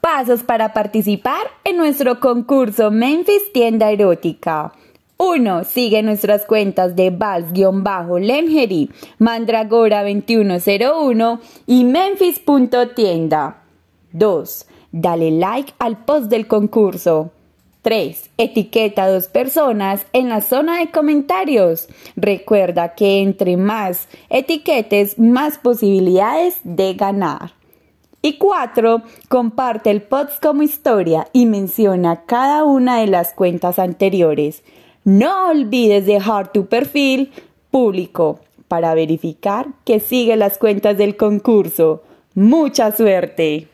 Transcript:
Pasos para participar en nuestro concurso Memphis Tienda Erótica. 1. Sigue nuestras cuentas de Vals-Lemgery, Mandragora2101 y Memphis.tienda. 2. Dale like al post del concurso. 3. Etiqueta a dos personas en la zona de comentarios. Recuerda que entre más etiquetes, más posibilidades de ganar. Y 4. Comparte el post como historia y menciona cada una de las cuentas anteriores. No olvides dejar tu perfil público para verificar que sigue las cuentas del concurso. ¡Mucha suerte!